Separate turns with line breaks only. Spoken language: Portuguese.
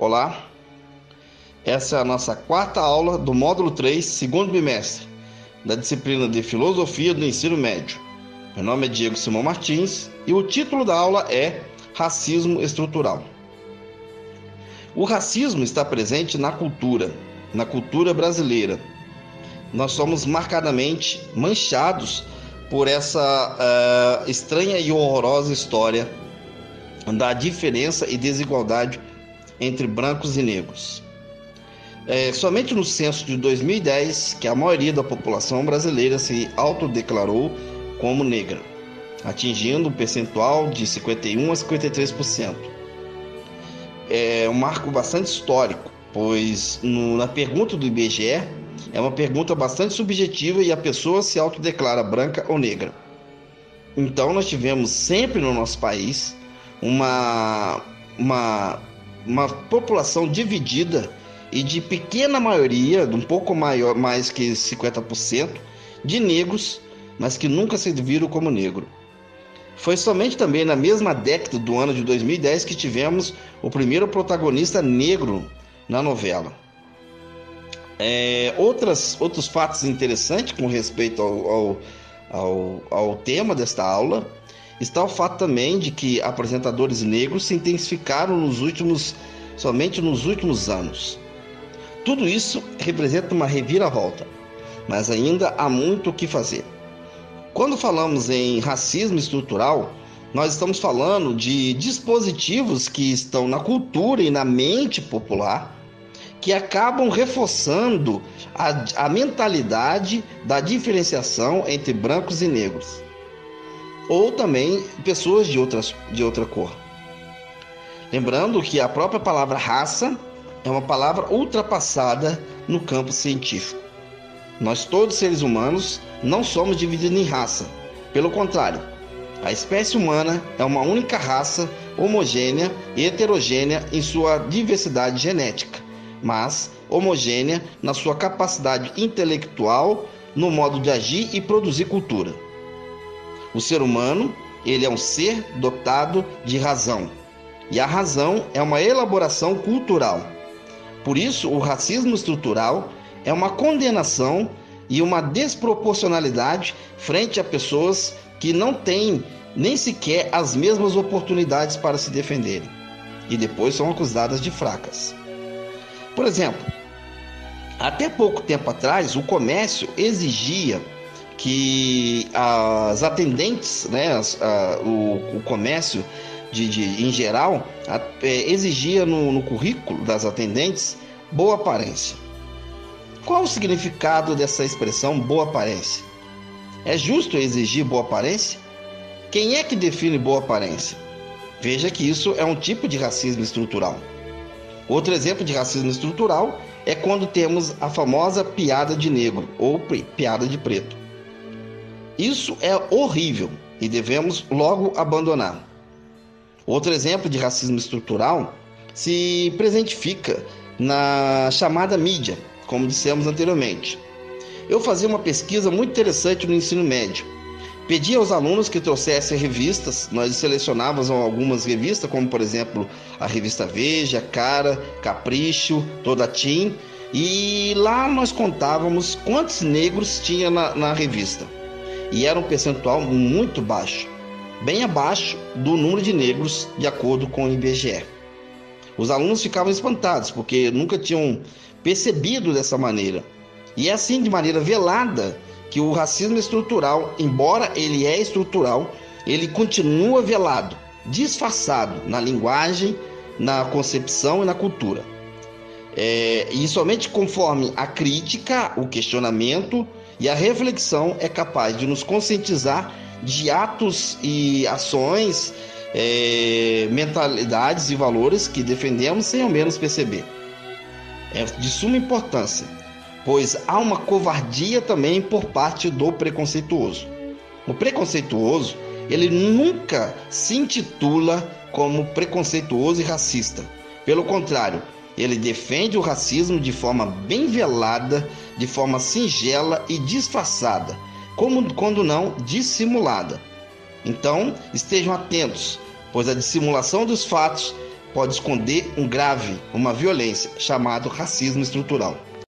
Olá, essa é a nossa quarta aula do módulo 3, segundo bimestre, da disciplina de Filosofia do Ensino Médio. Meu nome é Diego Simão Martins e o título da aula é Racismo Estrutural. O racismo está presente na cultura, na cultura brasileira. Nós somos marcadamente manchados por essa uh, estranha e horrorosa história da diferença e desigualdade entre brancos e negros. É, somente no censo de 2010 que a maioria da população brasileira se autodeclarou como negra, atingindo um percentual de 51 a 53%. É um marco bastante histórico, pois no, na pergunta do IBGE é uma pergunta bastante subjetiva e a pessoa se autodeclara branca ou negra. Então nós tivemos sempre no nosso país uma, uma uma população dividida e de pequena maioria, um pouco maior, mais que 50%, de negros, mas que nunca se viram como negro. Foi somente também na mesma década do ano de 2010 que tivemos o primeiro protagonista negro na novela. É, outras, outros fatos interessantes com respeito ao, ao, ao, ao tema desta aula Está o fato também de que apresentadores negros se intensificaram nos últimos, somente nos últimos anos. Tudo isso representa uma reviravolta, mas ainda há muito o que fazer. Quando falamos em racismo estrutural, nós estamos falando de dispositivos que estão na cultura e na mente popular que acabam reforçando a, a mentalidade da diferenciação entre brancos e negros ou também pessoas de, outras, de outra cor. Lembrando que a própria palavra raça é uma palavra ultrapassada no campo científico. Nós, todos seres humanos, não somos divididos em raça. Pelo contrário, a espécie humana é uma única raça homogênea e heterogênea em sua diversidade genética, mas homogênea na sua capacidade intelectual, no modo de agir e produzir cultura. O ser humano, ele é um ser dotado de razão. E a razão é uma elaboração cultural. Por isso, o racismo estrutural é uma condenação e uma desproporcionalidade frente a pessoas que não têm nem sequer as mesmas oportunidades para se defenderem e depois são acusadas de fracas. Por exemplo, até pouco tempo atrás, o comércio exigia que as atendentes, né, as, a, o, o, comércio de, de, em geral, a, é, exigia no, no currículo das atendentes boa aparência. Qual o significado dessa expressão boa aparência? É justo exigir boa aparência? Quem é que define boa aparência? Veja que isso é um tipo de racismo estrutural. Outro exemplo de racismo estrutural é quando temos a famosa piada de negro ou piada de preto. Isso é horrível e devemos logo abandonar. Outro exemplo de racismo estrutural se presentifica na chamada mídia, como dissemos anteriormente. Eu fazia uma pesquisa muito interessante no ensino médio. Pedi aos alunos que trouxessem revistas, nós selecionávamos algumas revistas, como por exemplo a revista Veja, Cara, Capricho, Toda Tim, e lá nós contávamos quantos negros tinha na, na revista e era um percentual muito baixo, bem abaixo do número de negros de acordo com o IBGE. Os alunos ficavam espantados porque nunca tinham percebido dessa maneira. E é assim de maneira velada que o racismo estrutural, embora ele é estrutural, ele continua velado, disfarçado na linguagem, na concepção e na cultura. É, e somente conforme a crítica, o questionamento e a reflexão é capaz de nos conscientizar de atos e ações, é, mentalidades e valores que defendemos sem ao menos perceber. É de suma importância, pois há uma covardia também por parte do preconceituoso. O preconceituoso, ele nunca se intitula como preconceituoso e racista. Pelo contrário, ele defende o racismo de forma bem velada, de forma singela e disfarçada, como quando não dissimulada. Então, estejam atentos, pois a dissimulação dos fatos pode esconder um grave, uma violência, chamado racismo estrutural.